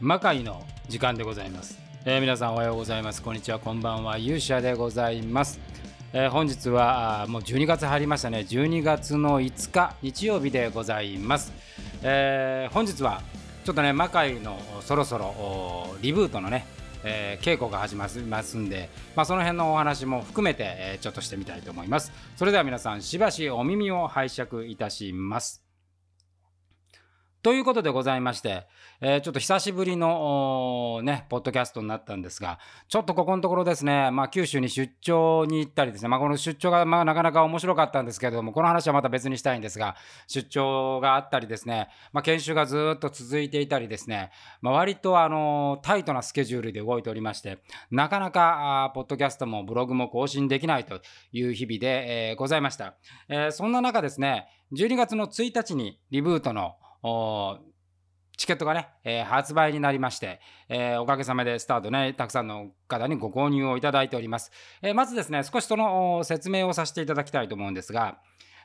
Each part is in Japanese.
魔界の時間でございます、えー、皆さんおはようございます。こんにちは。こんばんは。勇者でございます、えー、本日はもう12月入りましたね。12月の5日日曜日でございます、えー、本日はちょっとね魔界のそろそろリブートのねえー、稽古が始まりますんで、まあ、その辺のお話も含めて、えー、ちょっとしてみたいと思います。それでは皆さんしばしお耳を拝借いたします。ということでございまして、えー、ちょっと久しぶりのね、ポッドキャストになったんですが、ちょっとここのところですね、まあ、九州に出張に行ったりですね、まあ、この出張がまあなかなか面白かったんですけれども、この話はまた別にしたいんですが、出張があったりですね、まあ、研修がずっと続いていたりですね、まあ、割とあのタイトなスケジュールで動いておりまして、なかなかポッドキャストもブログも更新できないという日々で、えー、ございました、えー。そんな中ですね、12月の1日にリブートのチケットがね、えー、発売になりまして、えー、おかげさまでスタートね、たくさんの方にご購入をいただいております。えー、まずですね、少しその説明をさせていただきたいと思うんですが、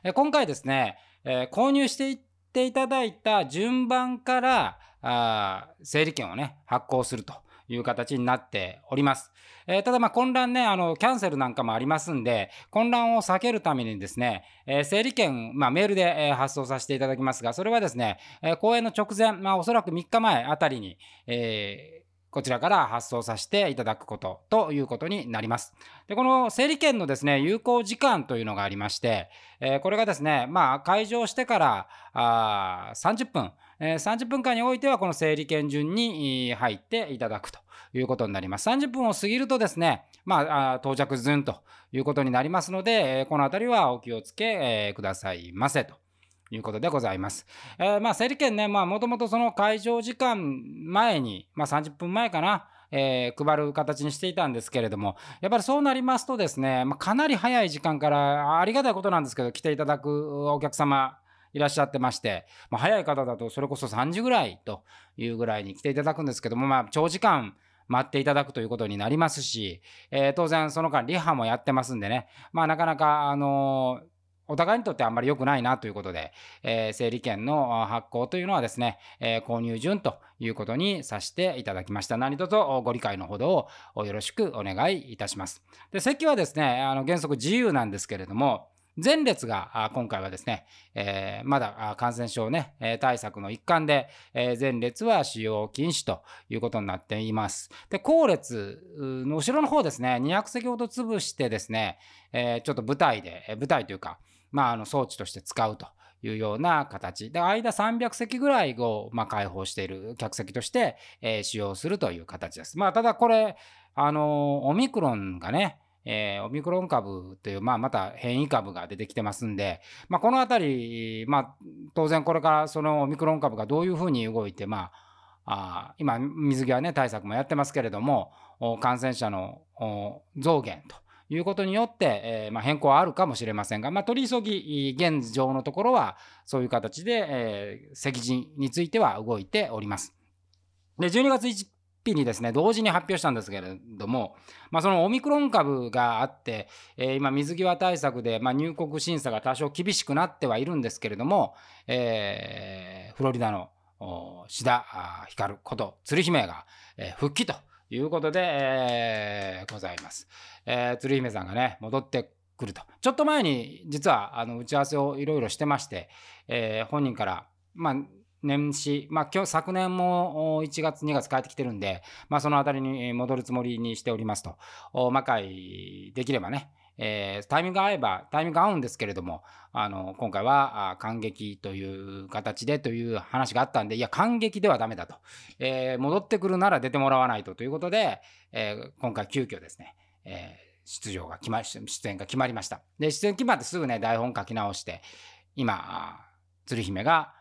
え今回ですね、え購入していっていただいた順番からあ整理券をね、発行するという形になっております。えー、ただま混乱ね、あの、キャンセルなんかもありますんで、混乱を避けるためにですね、えー、整理券、まあメールで、えー、発送させていただきますが、それはですね、えー、公演の直前、まあおそらく3日前あたりに、え、こちらから発送させていただくことということになります。で、この整理券のですね、有効時間というのがありまして、え、これがですね、まあ、会場してからあ30分、えー、30分間においてはこの整理券順に入っていただくということになります。30分を過ぎるとですね、まあ、到着済んということになりますので、このあたりはお気をつけ、くださいませと。いうことでございます。えー、まあ、整理券ね、まあ、もともとその会場時間前に、まあ、30分前かな、えー、配る形にしていたんですけれども、やっぱりそうなりますとですね、まあ、かなり早い時間から、ありがたいことなんですけど、来ていただくお客様いらっしゃってまして、まあ、早い方だとそれこそ3時ぐらいというぐらいに来ていただくんですけども、まあ、長時間待っていただくということになりますし、えー、当然その間リハもやってますんでね、まあなかなか、あのーお互いにとってあんまり良くないなということで、えー、整理券の発行というのはですね、えー、購入順ということにさせていただきました。何卒ご理解のほどをよろしくお願いいたします。で、席はですね、あの原則自由なんですけれども、前列が今回はですね、えー、まだ感染症ね、対策の一環で、前列は使用禁止ということになっています。で、後列の後ろの方ですね、200席ほど潰してですね、え、ちょっと舞台で、舞台というか、まあ、あの装置として使うというような形で間300席ぐらいを、まあ、開放している客席として、え、使用するという形です。まあ、ただこれあのオミクロンがねえー、オミクロン株という、まあ、また変異株が出てきてますんで、まあ、このあたり、まあ、当然これからそのオミクロン株がどういうふうに動いて、まあ、あ今、水際、ね、対策もやってますけれども、感染者の増減ということによって、えー、まあ、変更はあるかもしれませんが、まあ、取り急ぎ、現状のところは、そういう形で、えー、席次については動いております。で、12月日にですね、同時に発表したんですけれども、まあ、そのオミクロン株があって、えー、今、水際対策で、まあ、入国審査が多少厳しくなってはいるんですけれども、えー、フロリダの志田光こと鶴姫が、えー、復帰ということで、えー、ございます。えー、鶴姫さんがね、戻ってくると。ちょっと前に、実は、あの、打ち合わせをいろいろしてまして、えー、本人から、まあ、年始、まあ、今日、昨年も1月、2月帰ってきてるんで、まあ、そのあたりに戻るつもりにしておりますと。魔界できればね、えー、タイミング合えば、タイミング合うんですけれども、あの、今回は感激という形でという話があったんで、いや、感激ではダメだと。えー、戻ってくるなら出てもらわないとということで、えー、今回急遽ですね、え出場が決ま、出演が決まりました。で、出演決まってすぐね、台本書き直して、今、鶴姫が、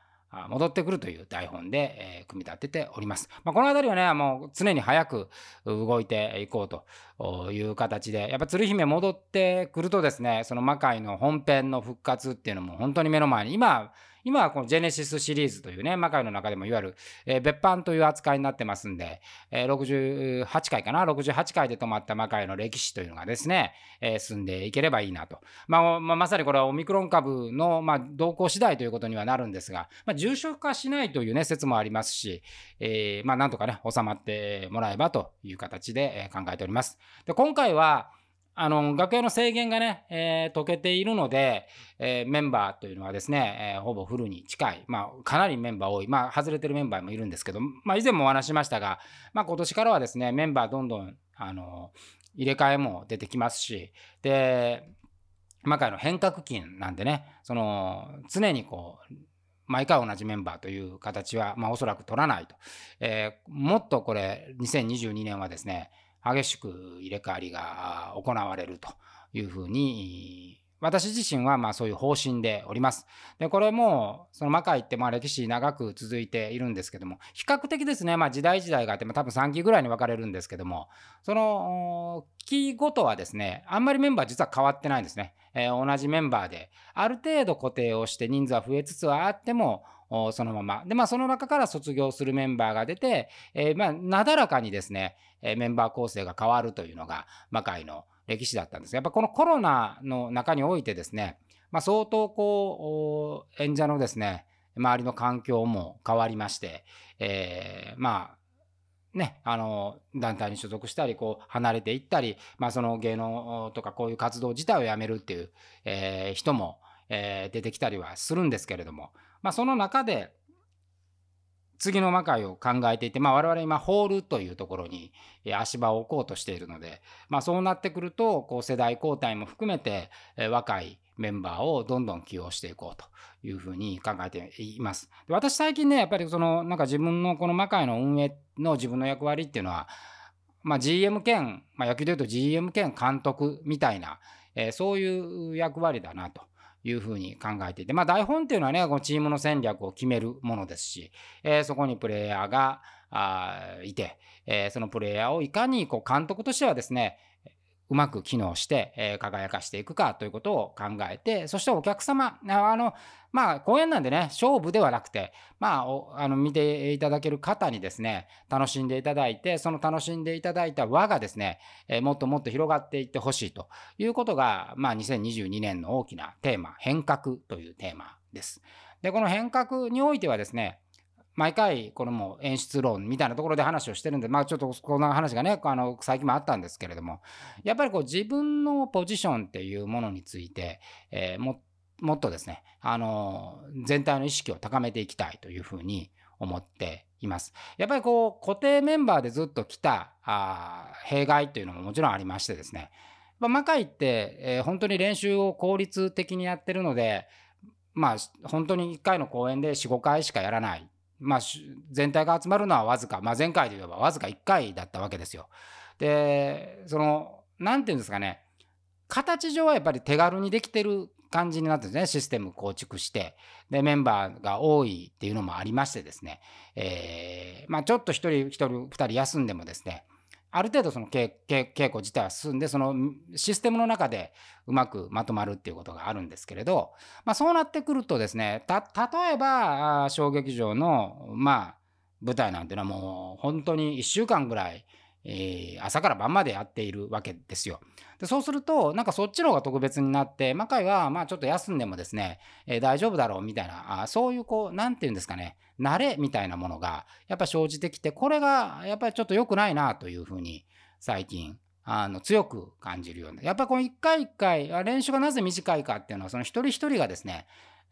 戻ってくるという台本で、え、組み立てております。まあ、この辺りはね、もう常に早く動いていこうという形で、やっぱ鶴姫戻ってくるとですね、その魔界の本編の復活っていうのも本当に目の前に、今、今はこのジェネシスシリーズというね、魔界の中でもいわゆる、えー、別版という扱いになってますんで、えー、68回かな、68回で止まった魔界の歴史というのがですね、えー、進んでいければいいなと。まあ、まあ、まさにこれはオミクロン株の、まあ、動向次第ということにはなるんですが、まあ、重症化しないというね、説もありますし、えー、まあ、なんとかね、収まってもらえばという形で考えております。で今回は、あの、学園の制限がね、えー、解けているので、えー、メンバーというのはですね、えー、ほぼフルに近い、まあ、かなりメンバー多い、まあ、外れてるメンバーもいるんですけど、まあ、以前もお話しましたが、まあ、今年からはですね、メンバーどんどん、あの、入れ替えも出てきますし、で、魔界の変革期なんでね、その、常にこう、毎回同じメンバーという形は、まあ、おそらく取らないと。えー、もっとこれ、2022年はですね、激しく入れ替わりが行われるというふうに私自身はまあそういう方針でおります。で、これも、その魔界ってまあ歴史長く続いているんですけども、比較的ですね、まあ時代時代があって、まあ多分3期ぐらいに分かれるんですけども、その期ごとはですね、あんまりメンバー実は変わってないんですね。えー、同じメンバーで、ある程度固定をして人数は増えつつはあっても、そのまま。で、まあ、その中から卒業するメンバーが出て、えー、まあ、なだらかにですね、メンバー構成が変わるというのが、魔界の歴史だったんですがやっぱこのコロナの中においてですね、まあ、相当こう、演者のですね、周りの環境も変わりまして、えー、まあ、ね、あの団体に所属したりこう離れていったり、まあ、その芸能とかこういう活動自体をやめるっていう、えー、人も、えー、出てきたりはするんですけれども、まあ、その中で次の魔界を考えていて、まあ、我々今ホールというところに足場を置こうとしているので、まあ、そうなってくるとこう世代交代も含めて若いメンバーをどんどん起用していこうというふうに考えています。で私最近ねやっぱりそのなんか自分のこの魔界の運営の自分の役割っていうのは、まあ、GM 兼、まあ、野球でいうと GM 兼監督みたいな、えー、そういう役割だなと。いうふうに考えていて、まあ、台本っていうのはね、このチームの戦略を決めるものですし、えー、そこにプレイヤーがあいて、えー、そのプレイヤーをいかにこう監督としてはですね、うまく機能して、輝かしていくかということを考えて、そしてお客様、あの、まあ、公演なんでね、勝負ではなくて、まあ、あの、見ていただける方にですね、楽しんでいただいて、その楽しんでいただいた輪がですね、もっともっと広がっていってほしいということが、まあ、2022年の大きなテーマ、変革というテーマです。で、この変革においてはですね、毎回これも演出論みたいなところで話をしてるんでまあちょっとこんな話がねあの最近もあったんですけれどもやっぱりこう自分のポジションっていうものについて、えー、ももっとですねあの全体の意識を高めていきたいというふうに思っています。やっぱりこう固定メンバーでずっと来たあ弊害というのももちろんありましてですね魔界って、えー、本当に練習を効率的にやってるのでまあ本当に1回の公演で45回しかやらないまあ、全体が集まるのはわずか、まあ、前回で言えばわずか1回だったわけですよ。でその何て言うんですかね。形上はやっぱり手軽にできてる感じになってですね。システム構築して。でメンバーが多いっていうのもありましてですね、えー、まあ、ちょっと1人1人2人休んでもですね。ある程度その稽古自体は進んでそのシステムの中でうまくまとまるっていうことがあるんですけれど、まあ、そうなってくるとですね例えば小劇場のまあ舞台なんていうのはもう本当に1週間ぐらいえー、朝から晩までやっているわけですよ。でそうするとなんかそっちの方が特別になって魔界はまあちょっと休んでもですね、えー、大丈夫だろうみたいなあそういうこう何て言うんですかね慣れみたいなものがやっぱ生じてきてこれがやっぱりちょっと良くないなというふうに最近あの強く感じるようなやっぱこの一回一回練習がなぜ短いかっていうのはその一人一人がですね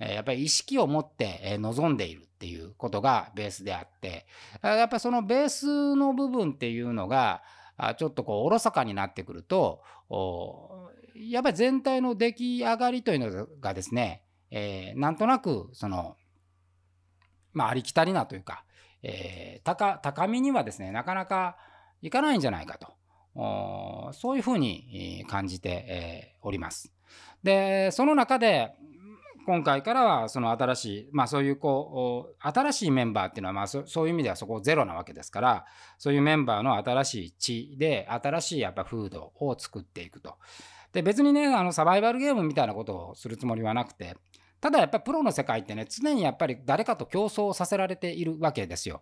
やっぱり意識を持って臨んでいるっていうことがベースであってやっぱりそのベースの部分っていうのがちょっとこうおろそかになってくるとやっぱり全体の出来上がりというのがですね、え、なんとなくそのまあありきたりなというか、え、高高みにはですねなかなかいかないんじゃないかとそういうふうに感じております。でその中で今回からはその新しい、まあそういうこう、新しいメンバーっていうのはまあそういう意味ではそこゼロなわけですから、そういうメンバーの新しい地で、新しいやっぱ風土を作っていくと。で、別にね、あのサバイバルゲームみたいなことをするつもりはなくて、ただやっぱりプロの世界ってね、常にやっぱり誰かと競争させられているわけですよ。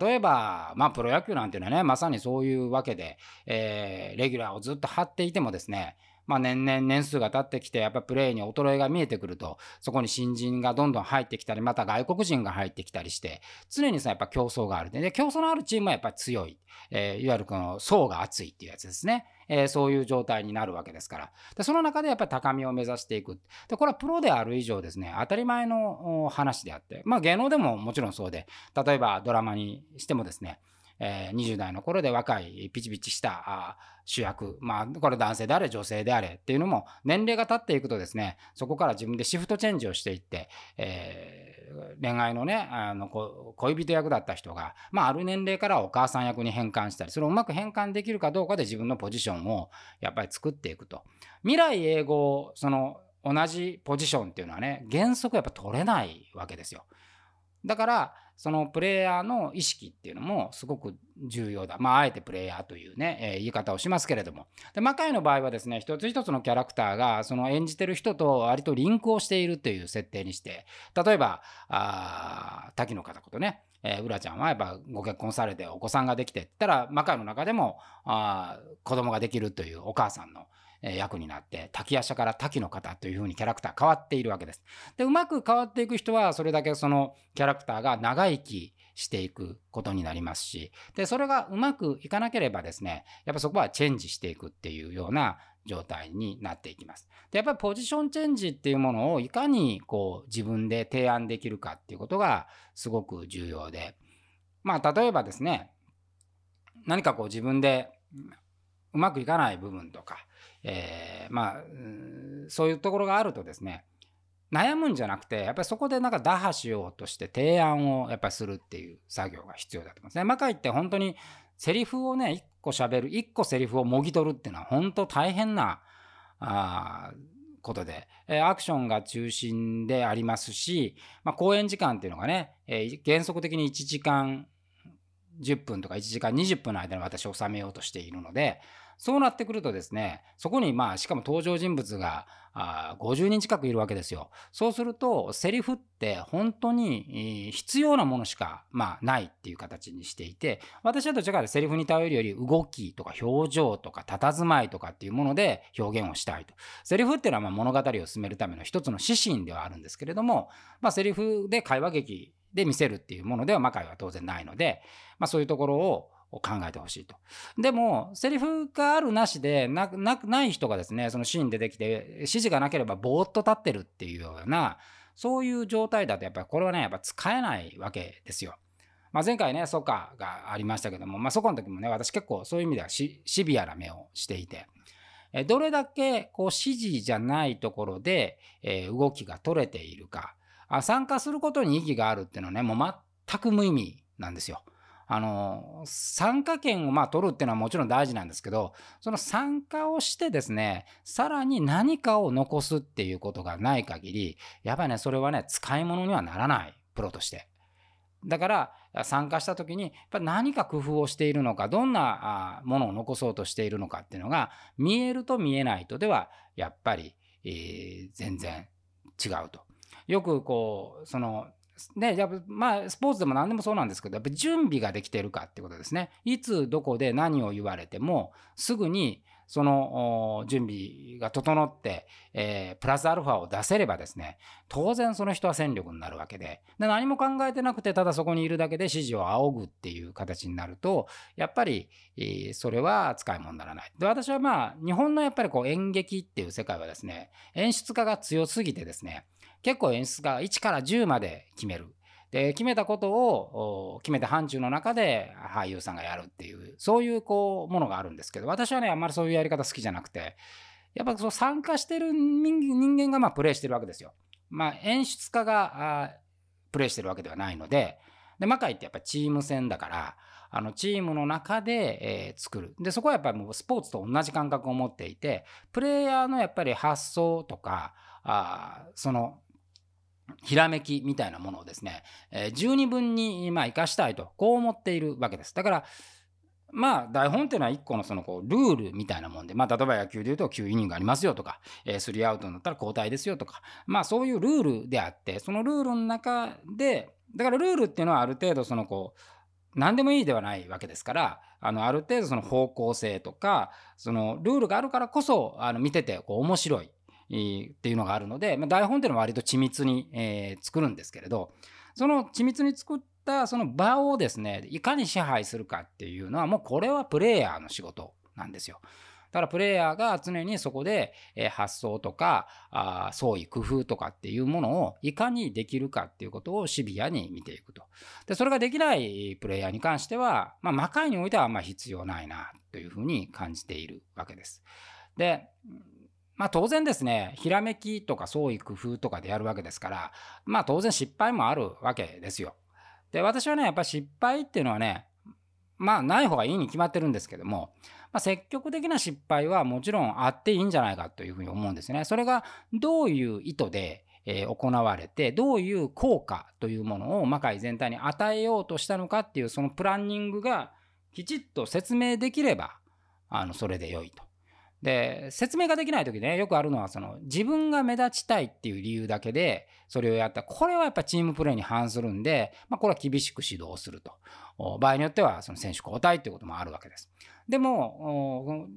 例えば、まあプロ野球なんていうのはね、まさにそういうわけで、えー、レギュラーをずっと張っていてもですね、まあ、年々年数が経ってきて、やっぱプレーに衰えが見えてくると、そこに新人がどんどん入ってきたり、また外国人が入ってきたりして、常にさ、やっぱ競争がある。で、競争のあるチームはやっぱり強い。えー、いわゆるこの層が厚いっていうやつですね。えー、そういう状態になるわけですから。で、その中でやっぱり高みを目指していく。で、これはプロである以上ですね、当たり前の話であって、まあ芸能でももちろんそうで、例えばドラマにしてもですね、えー、20代の頃で若いピチピチした主役、まあ、これ男性であれ女性であれっていうのも年齢が経っていくとですねそこから自分でシフトチェンジをしていって、えー、恋愛のねあの恋人役だった人が、まあ、ある年齢からお母さん役に変換したりそれをうまく変換できるかどうかで自分のポジションをやっぱり作っていくと未来英語その同じポジションっていうのはね原則やっぱ取れないわけですよ。だからそのプレイヤーの意識っていうのもすごく重要だ。まあ、あえてプレイヤーというね、えー、言い方をしますけれども。で、魔界の場合はですね、一つ一つのキャラクターが、その演じてる人と割とリンクをしているという設定にして、例えば、あ滝の方ことね、えー、うらちゃんはやっぱご結婚されてお子さんができてったら、魔界の中でもあ子供ができるというお母さんの役になって滝夜叉から滝の方というふうにキャラクター変わっているわけです。でうまく変わっていく人はそれだけそのキャラクターが長生きしていくことになりますしでそれがうまくいかなければですねやっぱそこはチェンジしていくっていうような状態になっていきます。でやっぱりポジションチェンジっていうものをいかにこう自分で提案できるかっていうことがすごく重要でまあ例えばですね何かこう自分でうまくいかない部分とかえー、まあ、そういうところがあるとですね悩むんじゃなくてやっぱりそこでなんか打破しようとして提案をやっぱりするっていう作業が必要だと思いますね。魔界って本当にセリフをね1個喋る1個セリフをもぎ取るっていうのは本当大変なあことで、えー、アクションが中心でありますし、まあ、公演時間っていうのがね、えー、原則的に1時間10分とか1時間20分の間に私収めようとしているのでそうなってくるとですね、そこにまあしかも登場人物があ50人近くいるわけですよ。そうするとセリフって本当に必要なものしかまあないっていう形にしていて、私はどちらかとセリフに頼るより動きとか表情とか佇まいとかっていうもので表現をしたいと。セリフっていうのはま物語を進めるための一つの指針ではあるんですけれども、まあセリフで会話劇で見せるっていうものでは魔界は当然ないので、まあそういうところをを考えてほしいと。でも、セリフがあるなしでな、な、ない人がですね、そのシーンでできて、指示がなければぼーっと立ってるっていうような、そういう状態だと、やっぱりこれはね、やっぱ使えないわけですよ。まあ、前回ね、ソカがありましたけども、まあ、そこの時もね、私結構そういう意味ではシビアな目をしていて、えどれだけこう指示じゃないところで、え、動きが取れているかあ、参加することに意義があるっていうのはね、もう全く無意味なんですよ。あの参加権をまあ取るっていうのはもちろん大事なんですけどその参加をしてですねさらに何かを残すっていうことがない限りやっぱりねそれはね使い物にはならないプロとして。だから参加した時にやっぱ何か工夫をしているのかどんなものを残そうとしているのかっていうのが見えると見えないとではやっぱり、えー、全然違うと。よくこうそので、やっぱまあ、スポーツでも何でもそうなんですけど、やっぱ準備ができてるかってことですね。いつどこで何を言われても、すぐにその準備が整って、えー、プラスアルファを出せればですね、当然その人は戦力になるわけで、で何も考えてなくて、ただそこにいるだけで指示を仰ぐっていう形になると、やっぱり、えー、それは使い物にならない。で、私はまあ、日本のやっぱりこう演劇っていう世界はですね、演出家が強すぎてですね、結構演出家が1から10まで決める。で決めたことを決めた範疇の中で俳優さんがやるっていうそういうこうものがあるんですけど私はねあんまりそういうやり方好きじゃなくてやっぱそう参加してる人間がまプレイしてるわけですよ。まあ、演出家がプレイしてるわけではないのでで魔界ってやっぱチーム戦だからあのチームの中で、えー、作るでそこはやっぱりもうスポーツと同じ感覚を持っていてプレイヤーのやっぱり発想とかあそのひらめきみたいなものをですね、えー、十二分にまあ生かしたいとこう思っているわけです。だからまあ台本っていうのは一個のそのこうルールみたいなもんで、まあ例えば野球で言うと9イニングありますよとか、えー、3アウトになったら交代ですよとか、まあそういうルールであって、そのルールの中で、だからルールっていうのはある程度そのこう、何でもいいではないわけですからあのある程度その方向性とかそのルールがあるからこそあの見ててこう面白いっていうのがあるので、まあ、台本っていうのは割と緻密に、えー、作るんですけれどその緻密に作ったその場をですねいかに支配するかっていうのはもうこれはプレイヤーの仕事なんですよ。だからプレイヤーが常にそこで、え発想とかあ創意工夫とかっていうものをいかにできるかっていうことをシビアに見ていくと。でそれができないプレイヤーに関しては、まあ、魔界においてはあんま必要ないなというふうに感じているわけです。でまあ当然ですね、ひらめきとか創意工夫とかでやるわけですから、まあ当然失敗もあるわけですよ。で、私はね、やっぱ失敗っていうのはね、まあない方がいいに決まってるんですけども、まあ、積極的な失敗はもちろんあっていいんじゃないかというふうに思うんですね。それがどういう意図でえ行われてどういう効果というものを魔界全体に与えようとしたのかっていうそのプランニングがきちっと説明できればあのそれで良いと。で説明ができない時ねよくあるのはその自分が目立ちたいっていう理由だけでそれをやったこれはやっぱチームプレーに反するんで、まあ、これは厳しく指導すると場合によってはその選手交代っていうこともあるわけです。でも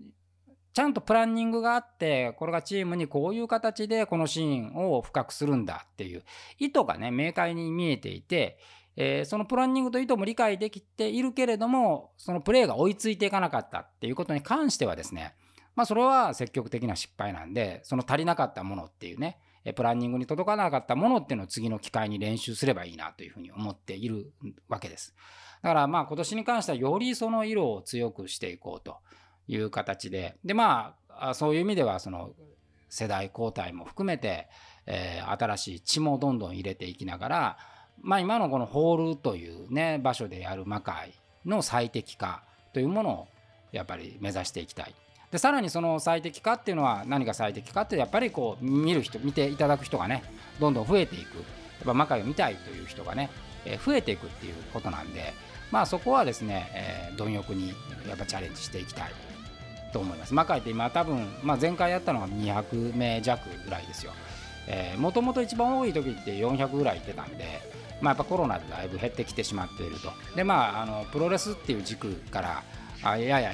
ちゃんとプランニングがあってこれがチームにこういう形でこのシーンを深くするんだっていう意図がね明快に見えていてえー、そのプランニングと意図も理解できているけれどもそのプレーが追いついていかなかったっていうことに関してはですねまあそれは積極的な失敗なんでその足りなかったものっていうねプランニングに届かなかったものっていうのを次の機会に練習すればいいなというふうに思っているわけです。だからまあ今年に関してはよりその色を強くしていこうという形ででまあそういう意味ではその世代交代も含めて、えー、新しい血もどんどん入れていきながらまあ今のこのホールというね場所でやる魔界の最適化というものをやっぱり目指していきたい。でさらにその最適化っていうのは何が最適化ってやっぱりこう見る人見ていただく人がねどんどん増えていくやっぱ魔界を見たいという人がね、えー、増えていくっていうことなんでまあそこはですね、えー、貪欲にやっぱチャレンジしていきたいと思います。魔界って今多分、まあ、前回やったのが200名弱ぐらいですよ。もともと一番多い時って400ぐらい行ってたんで、まあ、やっぱコロナでだいぶ減ってきてしまっていると。でまああのプロレスっていう軸からあやや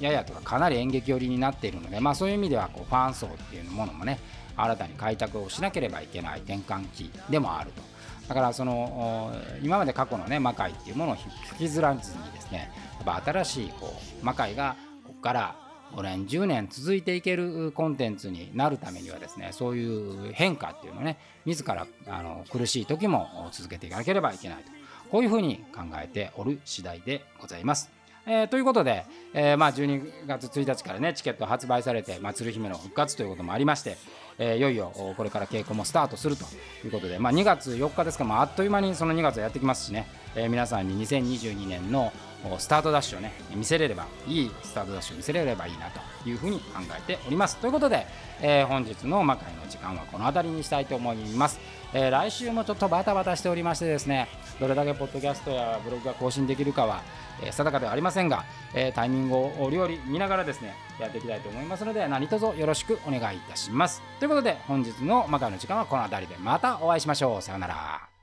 ややとかかなり演劇寄りになっているので、まあ、そういう意味ではこうファン層っていうものもね新たに開拓をしなければいけない転換期でもあるとだからその今まで過去のね魔界っていうものを引きずらずにですねやっぱ新しいこう魔界がここから5年10年続いていけるコンテンツになるためにはですねそういう変化っていうのをね自らあの苦しい時も続けていかなければいけないとこういうふうに考えておる次第でございます。えー、ということで、えー、まあ、12月1日からねチケット発売されて、まあ、鶴姫の復活ということもありまして、えー、いよいよこれから稽古もスタートするということで、まあ、2月4日ですから、まあ、あっという間にその2月はやってきますしね、え皆さんに2022年のスタートダッシュをね見せれればいいスタートダッシュを見せれればいいなというふうに考えております。ということで、え本日の魔界の時間はこの辺りにしたいと思います、え来週もちょっとバタバタしておりましてですねどれだけポッドキャストやブログが更新できるかはえ定かではありませんが、えタイミングを料理見ながらですねやっていきたいと思いますので何卒よろしくお願いいたします。ということで本日の魔界の時間はこの辺りでまたお会いしましょう。さようなら。